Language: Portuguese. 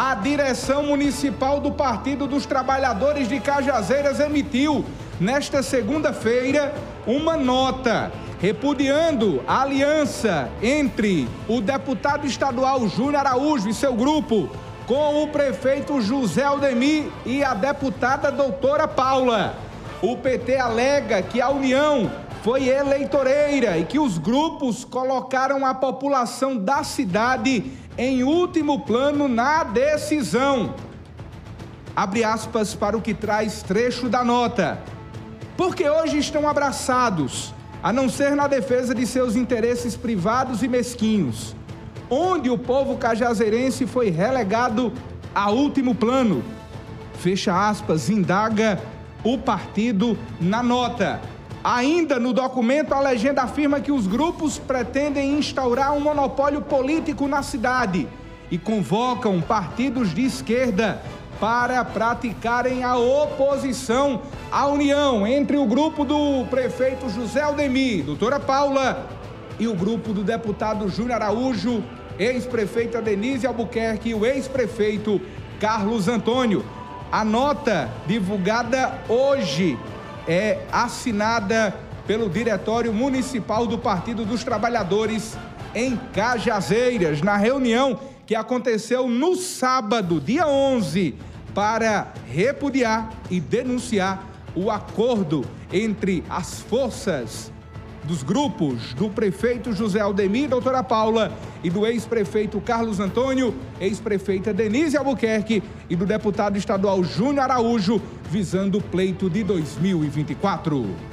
a direção municipal do Partido dos Trabalhadores de Cajazeiras emitiu, nesta segunda-feira, uma nota repudiando a aliança entre o deputado estadual Júnior Araújo e seu grupo com o prefeito José Aldemir e a deputada doutora Paula. O PT alega que a união foi eleitoreira e que os grupos colocaram a população da cidade em último plano na decisão. Abre aspas para o que traz trecho da nota. Porque hoje estão abraçados, a não ser na defesa de seus interesses privados e mesquinhos, onde o povo cajazeirense foi relegado a último plano. Fecha aspas, indaga o partido na nota. Ainda no documento, a legenda afirma que os grupos pretendem instaurar um monopólio político na cidade e convocam partidos de esquerda para praticarem a oposição à união entre o grupo do prefeito José Aldemir, doutora Paula, e o grupo do deputado Júnior Araújo, ex-prefeita Denise Albuquerque e o ex-prefeito Carlos Antônio. A nota divulgada hoje é assinada pelo Diretório Municipal do Partido dos Trabalhadores em Cajazeiras, na reunião que aconteceu no sábado, dia 11, para repudiar e denunciar o acordo entre as forças dos grupos do prefeito José Aldemir, doutora Paula, e do ex-prefeito Carlos Antônio, ex-prefeita Denise Albuquerque e do deputado estadual Júnior Araújo, visando o pleito de 2024.